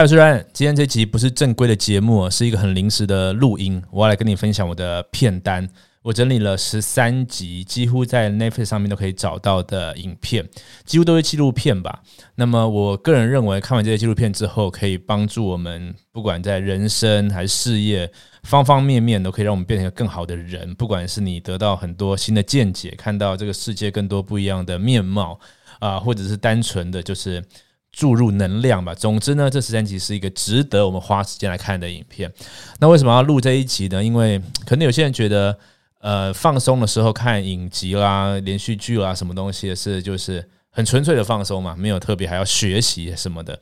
嗨，我是 Ryan。今天这集不是正规的节目，是一个很临时的录音。我要来跟你分享我的片单。我整理了十三集，几乎在 Netflix 上面都可以找到的影片，几乎都是纪录片吧。那么，我个人认为，看完这些纪录片之后，可以帮助我们，不管在人生还是事业方方面面，都可以让我们变成一个更好的人。不管是你得到很多新的见解，看到这个世界更多不一样的面貌啊，或者是单纯的就是。注入能量吧。总之呢，这十三集是一个值得我们花时间来看的影片。那为什么要录这一集呢？因为可能有些人觉得，呃，放松的时候看影集啦、连续剧啦，什么东西是就是很纯粹的放松嘛，没有特别还要学习什么的。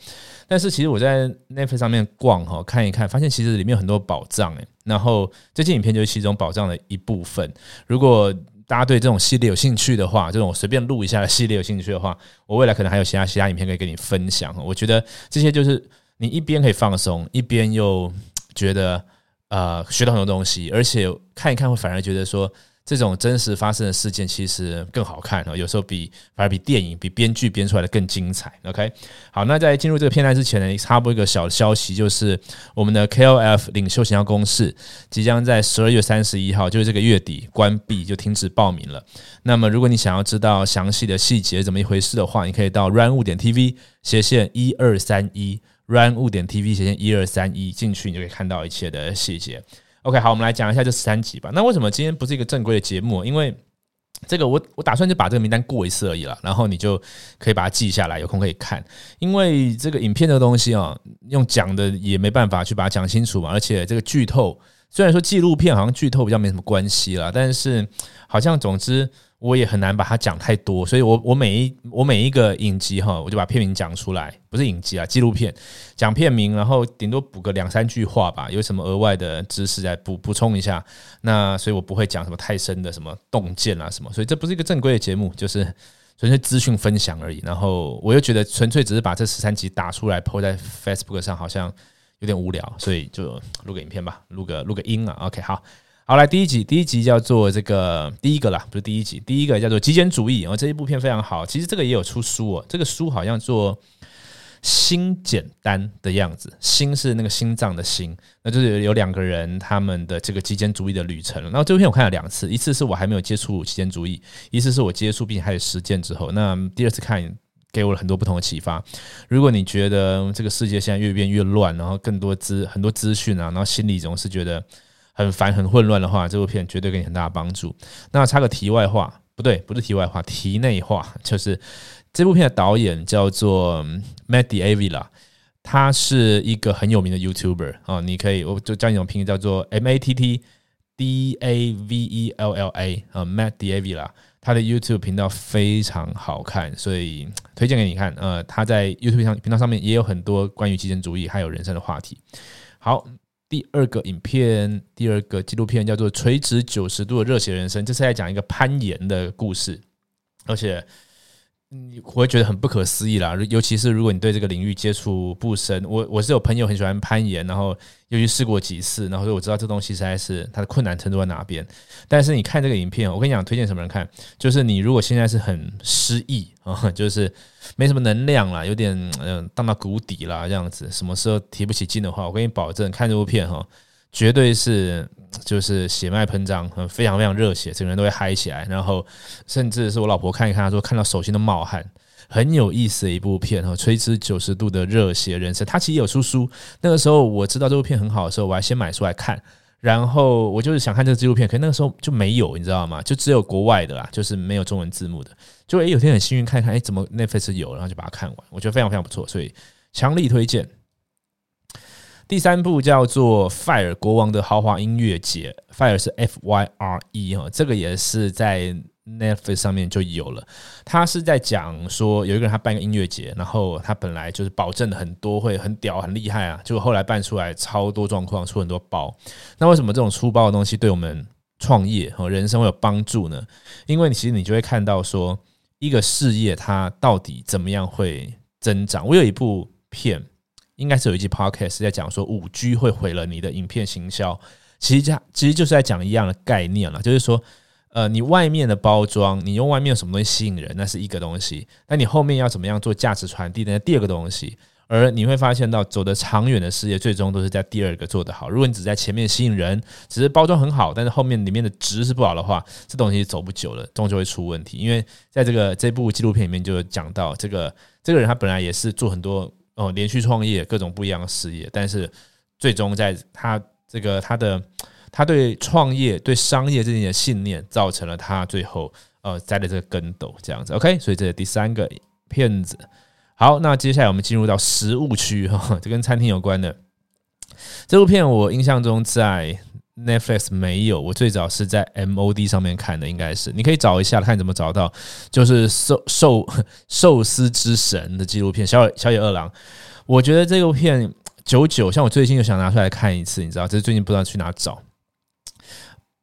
但是其实我在 Netflix 上面逛哈，看一看，发现其实里面有很多宝藏诶。然后这些影片就是其中宝藏的一部分。如果大家对这种系列有兴趣的话，这种随便录一下的系列有兴趣的话，我未来可能还有其他其他影片可以跟你分享。我觉得这些就是你一边可以放松，一边又觉得呃学到很多东西，而且看一看会反而觉得说。这种真实发生的事件其实更好看哦，有时候比反而比电影、比编剧编出来的更精彩。OK，好，那在进入这个片段之前呢，插播一个小消息，就是我们的 KOF 领袖形象公式即将在十二月三十一号，就是这个月底关闭，就停止报名了。那么，如果你想要知道详细的细节怎么一回事的话，你可以到 Run 物点 TV 斜线一二三一 Run 物点 TV 斜线一二三一进去，你就可以看到一切的细节。OK，好，我们来讲一下这十三集吧。那为什么今天不是一个正规的节目？因为这个我我打算就把这个名单过一次而已了，然后你就可以把它记下来，有空可以看。因为这个影片的东西啊，用讲的也没办法去把它讲清楚嘛，而且这个剧透，虽然说纪录片好像剧透比较没什么关系啦，但是好像总之。我也很难把它讲太多，所以我我每一我每一个影集哈，我就把片名讲出来，不是影集啊，纪录片讲片名，然后顶多补个两三句话吧，有什么额外的知识再补补充一下。那所以我不会讲什么太深的什么洞见啊什么，所以这不是一个正规的节目，就是纯粹资讯分享而已。然后我又觉得纯粹只是把这十三集打出来抛在 Facebook 上，好像有点无聊，所以就录个影片吧，录个录个音啊。OK，好。好，来第一集，第一集叫做这个第一个啦，不是第一集，第一个叫做极简主义。然后这一部片非常好，其实这个也有出书哦。这个书好像做心简单的样子，心是那个心脏的心，那就是有两个人他们的这个极简主义的旅程。然后这部片我看了两次，一次是我还没有接触极简主义，一次是我接触并且开始实践之后，那第二次看给我了很多不同的启发。如果你觉得这个世界现在越变越乱，然后更多资很多资讯啊，然后心里总是觉得。很烦很混乱的话，这部片绝对给你很大的帮助。那插个题外话，不对，不是题外话，题内话，就是这部片的导演叫做 Matt D'Avila，他是一个很有名的 YouTuber 啊，你可以我就叫你种拼音叫做 M A T T D A V E L L A 啊，Matt D'Avila，他的 YouTube 频道非常好看，所以推荐给你看。呃，他在 YouTube 上频道上面也有很多关于极简主义还有人生的话题。好。第二个影片，第二个纪录片叫做《垂直九十度的热血人生》，这是在讲一个攀岩的故事，而且。你会觉得很不可思议啦，尤其是如果你对这个领域接触不深。我我是有朋友很喜欢攀岩，然后又去试过几次，然后所以我知道这东西实在是它的困难程度在哪边。但是你看这个影片，我跟你讲，推荐什么人看？就是你如果现在是很失意啊，就是没什么能量了，有点嗯荡到谷底了这样子，什么时候提不起劲的话，我跟你保证，看这部片哈。绝对是，就是血脉喷张，很非常非常热血，整个人都会嗨起来。然后，甚至是我老婆看一看，她说看到手心都冒汗，很有意思的一部片哈。垂直九十度的热血人生，他其实有出书。那个时候我知道这部片很好的时候，我还先买书来看。然后我就是想看这个纪录片，可那个时候就没有，你知道吗？就只有国外的啦，就是没有中文字幕的。就诶，有天很幸运看一看，哎，怎么 Netflix 有，然后就把它看完。我觉得非常非常不错，所以强力推荐。第三部叫做《Fire 国王的豪华音乐节》，Fire 是 F Y R E 哈，这个也是在 Netflix 上面就有了。他是在讲说，有一个人他办个音乐节，然后他本来就是保证很多会很屌很厉害啊，结果后来办出来超多状况，出很多包。那为什么这种粗暴的东西对我们创业和人生会有帮助呢？因为其实你就会看到说，一个事业它到底怎么样会增长。我有一部片。应该是有一集 podcast 在讲说五 G 会毁了你的影片行销，其实它其实就是在讲一样的概念了，就是说，呃，你外面的包装，你用外面有什么东西吸引人，那是一个东西，那你后面要怎么样做价值传递，那第二个东西，而你会发现到走得长远的事业，最终都是在第二个做得好。如果你只在前面吸引人，只是包装很好，但是后面里面的值是不好的话，这东西走不久了，终究会出问题。因为在这个这部纪录片里面就讲到，这个这个人他本来也是做很多哦连续创业各种不一样的事业，但是最终在他这个他的他对创业对商业这件的信念，造成了他最后呃栽了这个跟斗这样子。OK，所以这是第三个骗子。好，那接下来我们进入到食物区哈，这跟餐厅有关的这部片，我印象中在 Netflix 没有，我最早是在 MOD 上面看的，应该是你可以找一下，看怎么找到，就是寿寿寿司之神的纪录片《小野小野二郎》。我觉得这部片久久，像我最近又想拿出来看一次，你知道，这是最近不知道去哪找。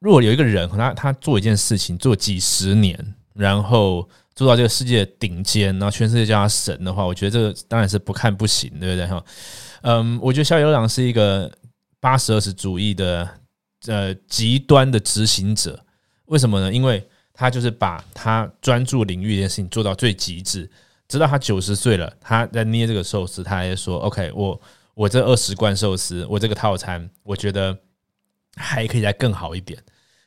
如果有一个人，他他做一件事情做几十年，然后。做到这个世界顶尖，然后全世界叫他神的话，我觉得这个当然是不看不行，对不对哈？嗯，我觉得小野二郎是一个八十二十主义的呃极端的执行者。为什么呢？因为他就是把他专注领域这件事情做到最极致，直到他九十岁了，他在捏这个寿司，他还说：“OK，我我这二十罐寿司，我这个套餐，我觉得还可以再更好一点。”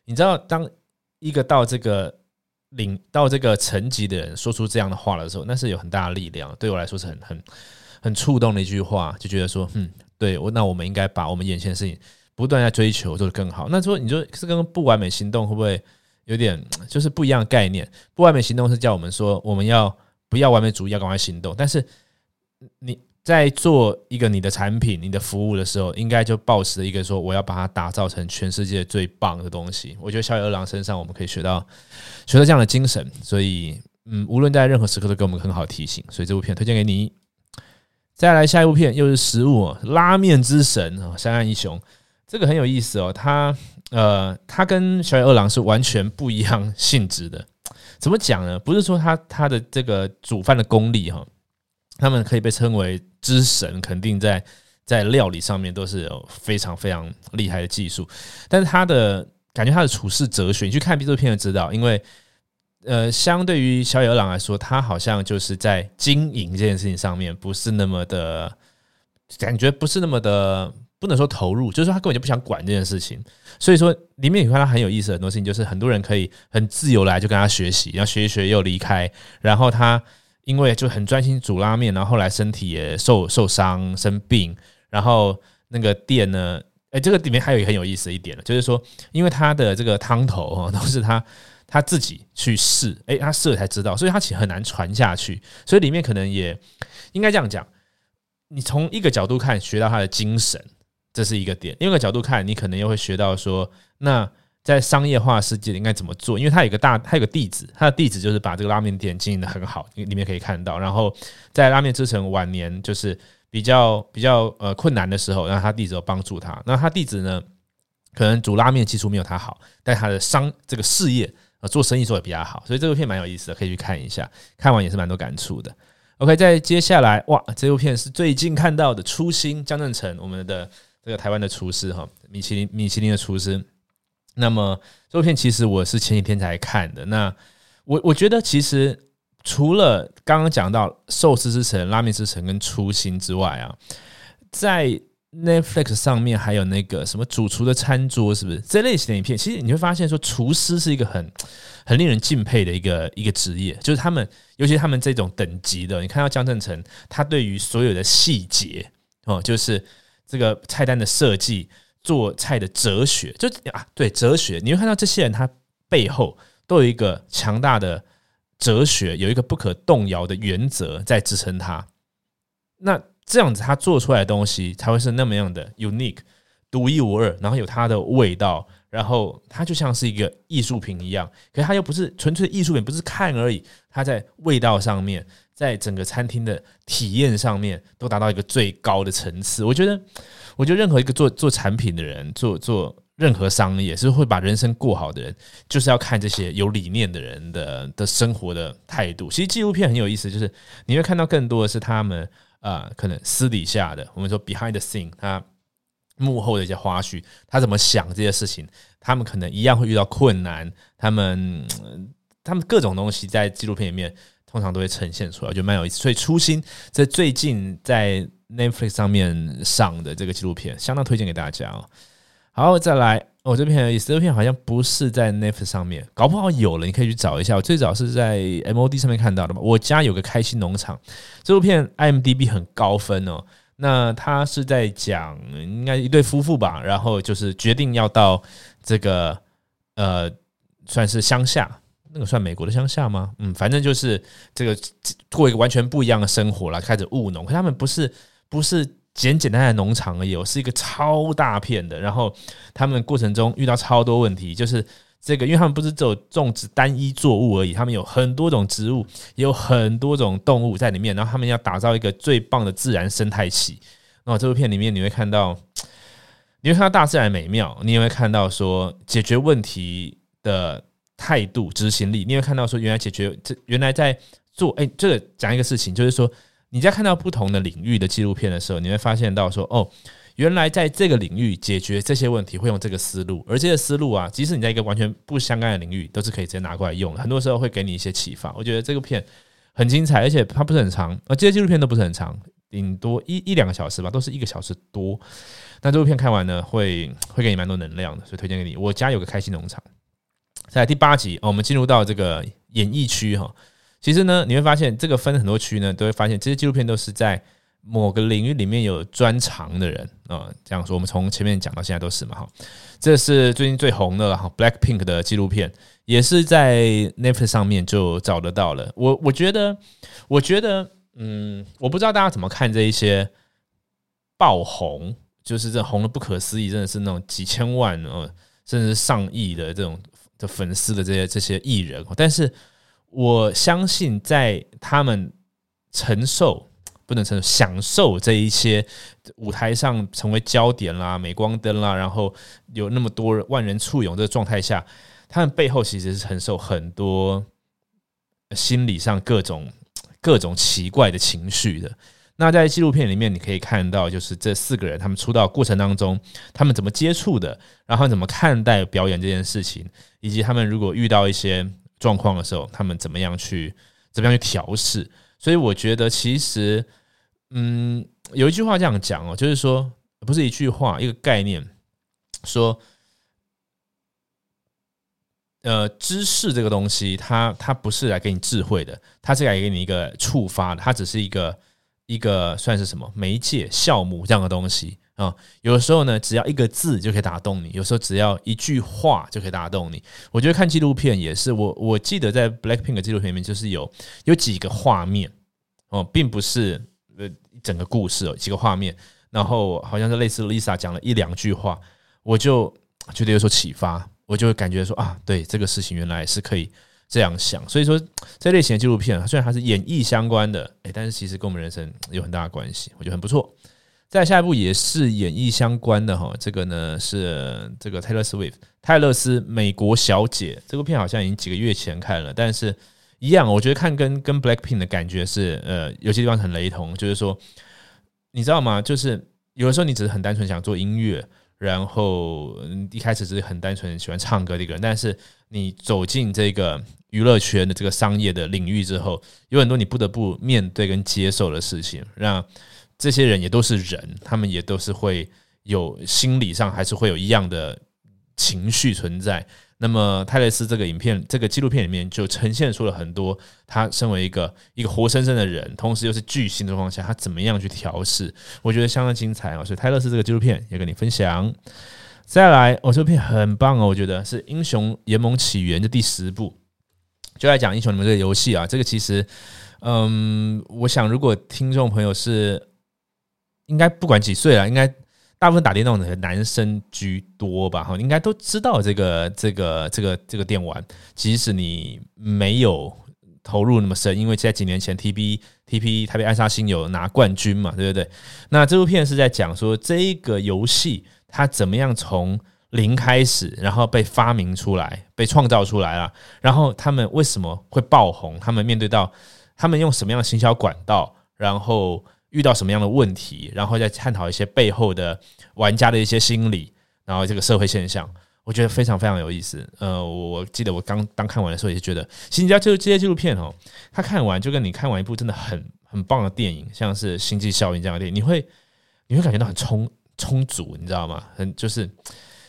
你知道，当一个到这个。领到这个层级的人说出这样的话的时候，那是有很大的力量。对我来说是很很很触动的一句话，就觉得说，嗯，对我那我们应该把我们眼前的事情不断在追求，做得更好。那说你说是跟不完美行动会不会有点 就是不一样的概念？不完美行动是叫我们说我们要不要完美主义，要赶快行动。但是你。在做一个你的产品、你的服务的时候，应该就保持一个说，我要把它打造成全世界最棒的东西。我觉得小野二郎身上我们可以学到学到这样的精神，所以嗯，无论在任何时刻都给我们很好的提醒。所以这部片推荐给你。再来下一部片又是食物，拉面之神啊，山岸一雄，这个很有意思哦。他呃，他跟小野二郎是完全不一样性质的。怎么讲呢？不是说他他的这个煮饭的功力哈。他们可以被称为之神，肯定在在料理上面都是有非常非常厉害的技术。但是他的感觉，他的处事哲学，你去看这部片就知道。因为呃，相对于小野二郎来说，他好像就是在经营这件事情上面不是那么的，感觉不是那么的，不能说投入，就是说他根本就不想管这件事情。所以说，里面你看他很有意思很多事情，就是很多人可以很自由来就跟他学习，然后学一学又离开，然后他。因为就很专心煮拉面，然后后来身体也受受伤生病，然后那个店呢，哎，这个里面还有一个很有意思的一点呢就是说，因为他的这个汤头哈都是他他自己去试，哎，他试了才知道，所以他其实很难传下去，所以里面可能也应该这样讲，你从一个角度看学到他的精神，这是一个点；另一个角度看，你可能又会学到说那。在商业化世界应该怎么做？因为它有个大，它有个弟子，他的弟子就是把这个拉面店经营的很好，里面可以看到。然后在拉面之城晚年，就是比较比较呃困难的时候，让他弟子有帮助他。那他弟子呢，可能煮拉面技术没有他好，但他的商这个事业呃做生意做的比较好，所以这部片蛮有意思的，可以去看一下。看完也是蛮多感触的。OK，在接下来哇，这部片是最近看到的《初心》，江正成，我们的这个台湾的厨师哈，米其林米其林的厨师。那么这部片其实我是前几天才看的。那我我觉得其实除了刚刚讲到寿司之城、拉面之城跟初心之外啊，在 Netflix 上面还有那个什么主厨的餐桌，是不是这类型的影片？其实你会发现说，厨师是一个很很令人敬佩的一个一个职业，就是他们，尤其他们这种等级的，你看到江正成，他对于所有的细节哦，就是这个菜单的设计。做菜的哲学，就啊，对哲学，你会看到这些人他背后都有一个强大的哲学，有一个不可动摇的原则在支撑他。那这样子他做出来的东西才会是那么样的 unique，独一无二，然后有它的味道，然后它就像是一个艺术品一样。可是它又不是纯粹的艺术品，不是看而已，它在味道上面，在整个餐厅的体验上面都达到一个最高的层次。我觉得。我觉得任何一个做做产品的人，做做任何商业，是会把人生过好的人，就是要看这些有理念的人的的生活的态度。其实纪录片很有意思，就是你会看到更多的是他们啊，可能私底下的，我们说 behind the scene，他幕后的一些花絮，他怎么想这些事情，他们可能一样会遇到困难，他们他们各种东西在纪录片里面。通常都会呈现出来，我觉得蛮有意思。所以初心在最近在 Netflix 上面上的这个纪录片，相当推荐给大家哦。好，再来，我这片有意思，这片好像不是在 Netflix 上面，搞不好有了，你可以去找一下。我最早是在 MOD 上面看到的嘛。我家有个开心农场，这部片 IMDB 很高分哦。那他是在讲，应该一对夫妇吧，然后就是决定要到这个呃，算是乡下，那个算美国的乡下吗？嗯，反正就是这个过一个完全不一样的生活了，开始务农。可他们不是不是简简单单的农场而已，是一个超大片的。然后他们过程中遇到超多问题，就是。这个，因为他们不是只有种植单一作物而已，他们有很多种植物，也有很多种动物在里面。然后他们要打造一个最棒的自然生态系。那这部片里面你会看到，你会看到大自然美妙，你也会看到说解决问题的态度、执行力。你会看到说，原来解决这原来在做。哎，这个讲一个事情，就是说你在看到不同的领域的纪录片的时候，你会发现到说，哦。原来在这个领域解决这些问题会用这个思路，而这些思路啊，即使你在一个完全不相干的领域，都是可以直接拿过来用。很多时候会给你一些启发。我觉得这个片很精彩，而且它不是很长，而这些纪录片都不是很长，顶多一一两个小时吧，都是一个小时多。那这部片看完呢，会会给你蛮多能量的，所以推荐给你。我家有个开心农场，在第八集，我们进入到这个演艺区哈。其实呢，你会发现这个分很多区呢，都会发现这些纪录片都是在。某个领域里面有专长的人啊，这样说，我们从前面讲到现在都是嘛哈。这是最近最红的哈，Black Pink 的纪录片，也是在 Netflix 上面就找得到了。我我觉得，我觉得，嗯，我不知道大家怎么看这一些爆红，就是这红的不可思议，真的是那种几千万呃，甚至上亿的这种的粉丝的这些这些艺人。但是我相信，在他们承受。不能承受享受这一些舞台上成为焦点啦、镁光灯啦，然后有那么多万人簇拥这个状态下，他们背后其实是承受很多心理上各种各种奇怪的情绪的。那在纪录片里面，你可以看到，就是这四个人他们出道过程当中，他们怎么接触的，然后怎么看待表演这件事情，以及他们如果遇到一些状况的时候，他们怎么样去怎么样去调试。所以我觉得其实。嗯，有一句话这样讲哦，就是说，不是一句话，一个概念，说，呃，知识这个东西，它它不是来给你智慧的，它是来给你一个触发的，它只是一个一个算是什么媒介、酵母这样的东西啊。有的时候呢，只要一个字就可以打动你；，有时候只要一句话就可以打动你。我觉得看纪录片也是，我我记得在 Blackpink 的纪录片里面，就是有有几个画面哦，并不是。呃，整个故事哦，几个画面，然后好像是类似 Lisa 讲了一两句话，我就觉得有所启发，我就会感觉说啊，对这个事情原来是可以这样想。所以说，这类型的纪录片虽然它是演艺相关的，哎，但是其实跟我们人生 有很大的关系，我觉得很不错。再下一部也是演艺相关的哈，这个呢是这个 Taylor Swift 泰勒斯美国小姐这部片好像已经几个月前看了，但是。一样，我觉得看跟跟 Blackpink 的感觉是，呃，有些地方很雷同。就是说，你知道吗？就是有的时候你只是很单纯想做音乐，然后一开始是很单纯喜欢唱歌的一个人，但是你走进这个娱乐圈的这个商业的领域之后，有很多你不得不面对跟接受的事情。让这些人也都是人，他们也都是会有心理上还是会有一样的情绪存在。那么泰勒斯这个影片、这个纪录片里面就呈现出了很多他身为一个一个活生生的人，同时又是巨星的状况下，他怎么样去调试？我觉得相当精彩啊！所以泰勒斯这个纪录片也跟你分享。再来，我这部片很棒哦，我觉得是《英雄联盟起源》的第十部，就来讲英雄联盟这个游戏啊。这个其实，嗯，我想如果听众朋友是应该不管几岁了，应该。大部分打电动的男生居多吧，哈，应该都知道这个这个这个这个电玩。即使你没有投入那么深，因为在几年前，T B T P 台北暗杀星有拿冠军嘛，对不对？那这部片是在讲说这个游戏它怎么样从零开始，然后被发明出来、被创造出来了，然后他们为什么会爆红？他们面对到他们用什么样的行销管道，然后。遇到什么样的问题，然后再探讨一些背后的玩家的一些心理，然后这个社会现象，我觉得非常非常有意思。呃，我记得我刚刚看完的时候也是觉得，新加就这些纪录片哦，他看完就跟你看完一部真的很很棒的电影，像是《星际效应》这样的电影，你会你会感觉到很充充足，你知道吗？很就是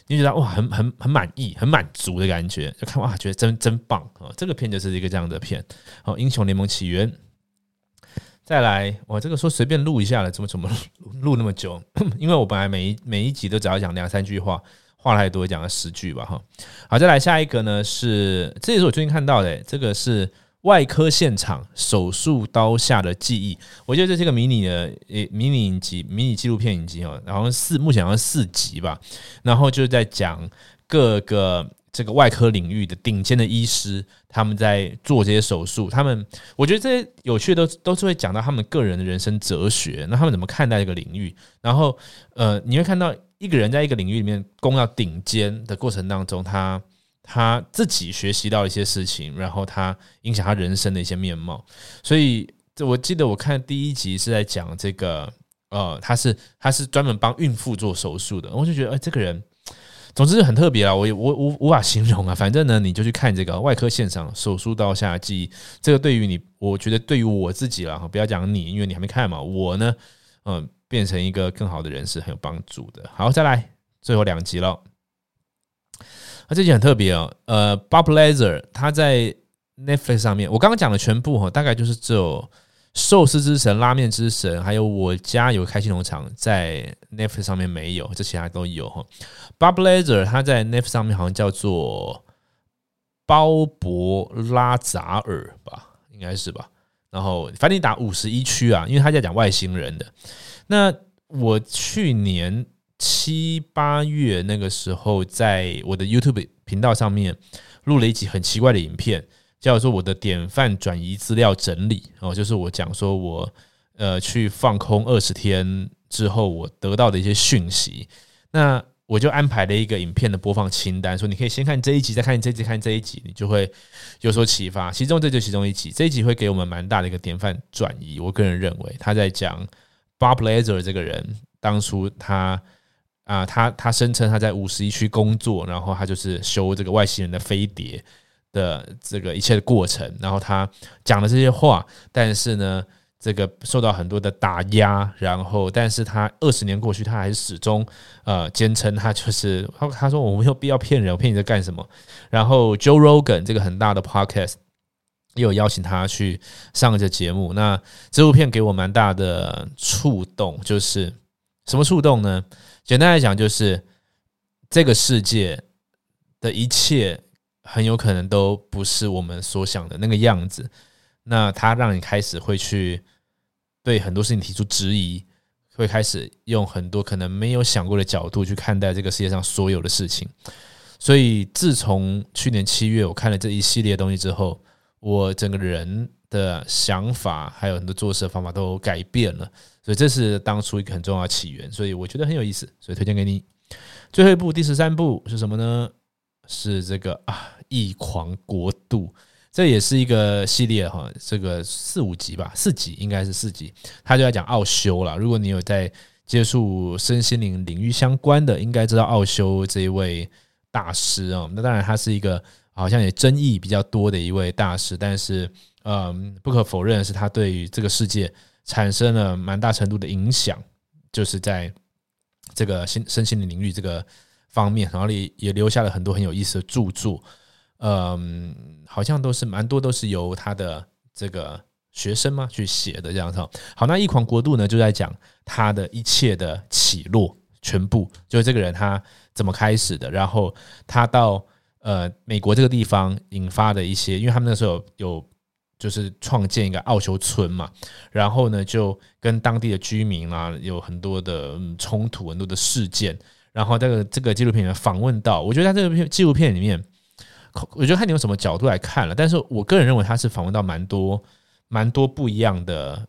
你觉得哇，很很很满意、很满足的感觉，就看哇，觉得真真棒啊！这个片就是一个这样的片。好，《英雄联盟起源》。再来，我这个说随便录一下了，怎么怎么录那么久？因为我本来每一每一集都只要讲两三句话，话太多讲了十句吧，哈。好，再来下一个呢，是这也是我最近看到的，这个是外科现场手术刀下的记忆。我觉得这是一个迷你的诶迷你影集，迷你纪录片影集哦，然后四目前好像四集吧，然后就在讲各个。这个外科领域的顶尖的医师，他们在做这些手术。他们，我觉得这些有趣的都都是会讲到他们个人的人生哲学。那他们怎么看待这个领域？然后，呃，你会看到一个人在一个领域里面攻到顶尖的过程当中，他他自己学习到一些事情，然后他影响他人生的一些面貌。所以，这我记得我看第一集是在讲这个，呃，他是他是专门帮孕妇做手术的。我就觉得，哎，这个人。总之很特别啊，我也我无无法形容啊。反正呢，你就去看这个外科现场手术刀下记忆，这个对于你，我觉得对于我自己了哈，不要讲你，因为你还没看嘛。我呢，嗯，变成一个更好的人是很有帮助的。好，再来最后两集了。啊，这集很特别哦。呃，Bob Lazar 他在 Netflix 上面，我刚刚讲的全部哈，大概就是只有。寿司之神、拉面之神，还有我家有开心农场，在 Netflix 上面没有，这其他都有哈。Bob Lazar 他在 Netflix 上面好像叫做鲍勃拉扎尔吧，应该是吧。然后反正你打五十一区啊，因为他在讲外星人的。那我去年七八月那个时候，在我的 YouTube 频道上面录了一集很奇怪的影片。叫做我的典范转移资料整理哦，就是我讲说我呃去放空二十天之后，我得到的一些讯息。那我就安排了一个影片的播放清单，说你可以先看这一集，再看这集，看这一集，你就会有所启发。其中这就其中一集，这一集会给我们蛮大的一个典范转移。我个人认为他在讲 Bob Lazar 这个人，当初他啊，他他声称他在五十一区工作，然后他就是修这个外星人的飞碟。的这个一切的过程，然后他讲的这些话，但是呢，这个受到很多的打压，然后，但是他二十年过去，他还是始终呃坚称他就是他他说我没有必要骗人，我骗你在干什么？然后 Joe Rogan 这个很大的 podcast 也有邀请他去上这节目，那这部片给我蛮大的触动，就是什么触动呢？简单来讲，就是这个世界的一切。很有可能都不是我们所想的那个样子，那他让你开始会去对很多事情提出质疑，会开始用很多可能没有想过的角度去看待这个世界上所有的事情。所以自从去年七月我看了这一系列东西之后，我整个人的想法还有很多做事的方法都改变了。所以这是当初一个很重要的起源，所以我觉得很有意思，所以推荐给你。最后一部第十三部是什么呢？是这个啊。异狂国度，这也是一个系列哈，这个四五集吧，四集应该是四集，他就在讲奥修了。如果你有在接触身心灵领域相关的，应该知道奥修这一位大师啊。那当然，他是一个好像也争议比较多的一位大师，但是嗯，不可否认的是，他对于这个世界产生了蛮大程度的影响，就是在这个心身心灵领域这个方面，然后也也留下了很多很有意思的著作。嗯，好像都是蛮多都是由他的这个学生嘛去写的这样子。好，那《异狂国度》呢，就在讲他的一切的起落，全部就是这个人他怎么开始的，然后他到呃美国这个地方引发的一些，因为他们那时候有有就是创建一个奥修村嘛，然后呢就跟当地的居民啊有很多的冲突，很多的事件，然后这个这个纪录片里面访问到，我觉得他这个片纪录片里面。我觉得看你用什么角度来看了，但是我个人认为他是访问到蛮多、蛮多不一样的、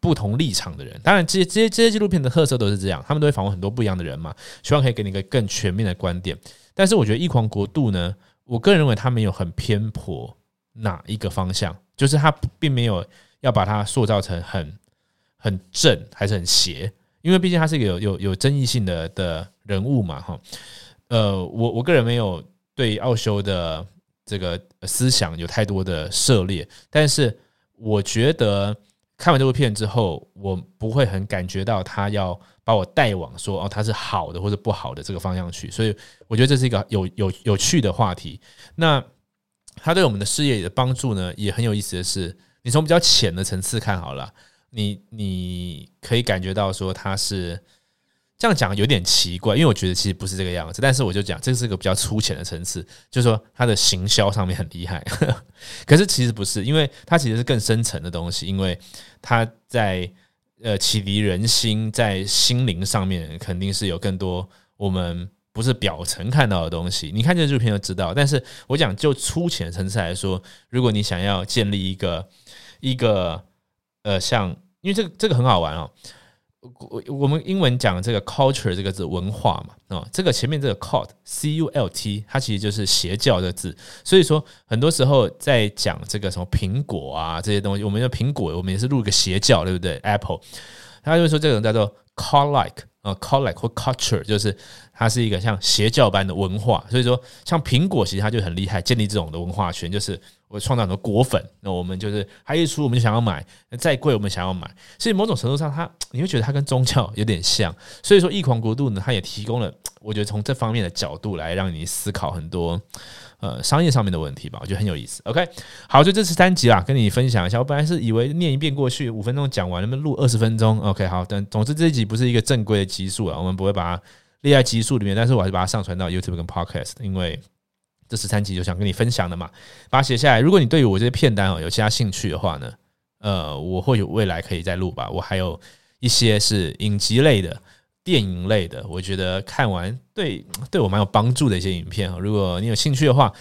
不同立场的人。当然，这些、这些、这些纪录片的特色都是这样，他们都会访问很多不一样的人嘛，希望可以给你一个更全面的观点。但是，我觉得《异狂国度》呢，我个人认为他没有很偏颇哪一个方向，就是他并没有要把它塑造成很很正还是很邪，因为毕竟他是一个有有有争议性的的人物嘛，哈。呃，我我个人没有对奥修的这个思想有太多的涉猎，但是我觉得看完这部片之后，我不会很感觉到他要把我带往说哦，他是好的或者不好的这个方向去，所以我觉得这是一个有有有趣的话题。那他对我们的事业的帮助呢，也很有意思的是，你从比较浅的层次看好了，你你可以感觉到说他是。这样讲有点奇怪，因为我觉得其实不是这个样子。但是我就讲，这是一个比较粗浅的层次，就是说它的行销上面很厉害。可是其实不是，因为它其实是更深层的东西，因为它在呃启迪人心，在心灵上面肯定是有更多我们不是表层看到的东西。你看这部片就知道。但是我讲就粗浅层次来说，如果你想要建立一个一个呃像，因为这个这个很好玩哦。我我们英文讲这个 culture 这个字文化嘛，啊，这个前面这个 cult c u l t 它其实就是邪教的字，所以说很多时候在讲这个什么苹果啊这些东西，我们的苹果我们也是录一个邪教，对不对？Apple，他就说这种叫做 cult like 啊 cult like 或 culture，就是它是一个像邪教般的文化，所以说像苹果其实它就很厉害，建立这种的文化圈，就是。我创造很多果粉，那我们就是还一出我们就想要买，再贵我们想要买，所以某种程度上，它你会觉得它跟宗教有点像。所以说，异狂国度呢，它也提供了，我觉得从这方面的角度来让你思考很多呃商业上面的问题吧，我觉得很有意思。OK，好，就这是三集啦，跟你分享一下。我本来是以为念一遍过去五分钟讲完，能不能录二十分钟？OK，好，但总之这一集不是一个正规的集数啊，我们不会把它列在集数里面，但是我还是把它上传到 YouTube 跟 Podcast，因为。这十三集就想跟你分享的嘛，把它写下来。如果你对于我这些片单哦有其他兴趣的话呢，呃，我或许未来可以再录吧。我还有一些是影集类的、电影类的，我觉得看完对对我蛮有帮助的一些影片啊。如果你有兴趣的话，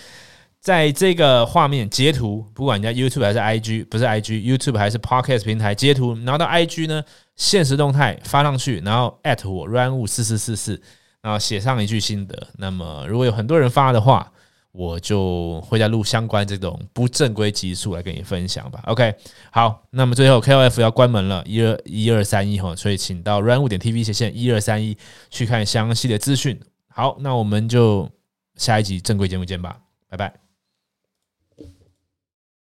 在这个画面截图，不管你在 YouTube 还是 IG，不是 IG，YouTube 还是 Podcast 平台截图，拿到 IG 呢，现实动态发上去，然后 at 我 run 五四四四四，然后写上一句心得。那么如果有很多人发的话，我就会在录相关这种不正规集数来跟你分享吧。OK，好，那么最后 KOF 要关门了，一二一二三一哈，所以请到 run 五点 TV 斜线一二三一去看详细的资讯。好，那我们就下一集正规节目见吧，拜拜。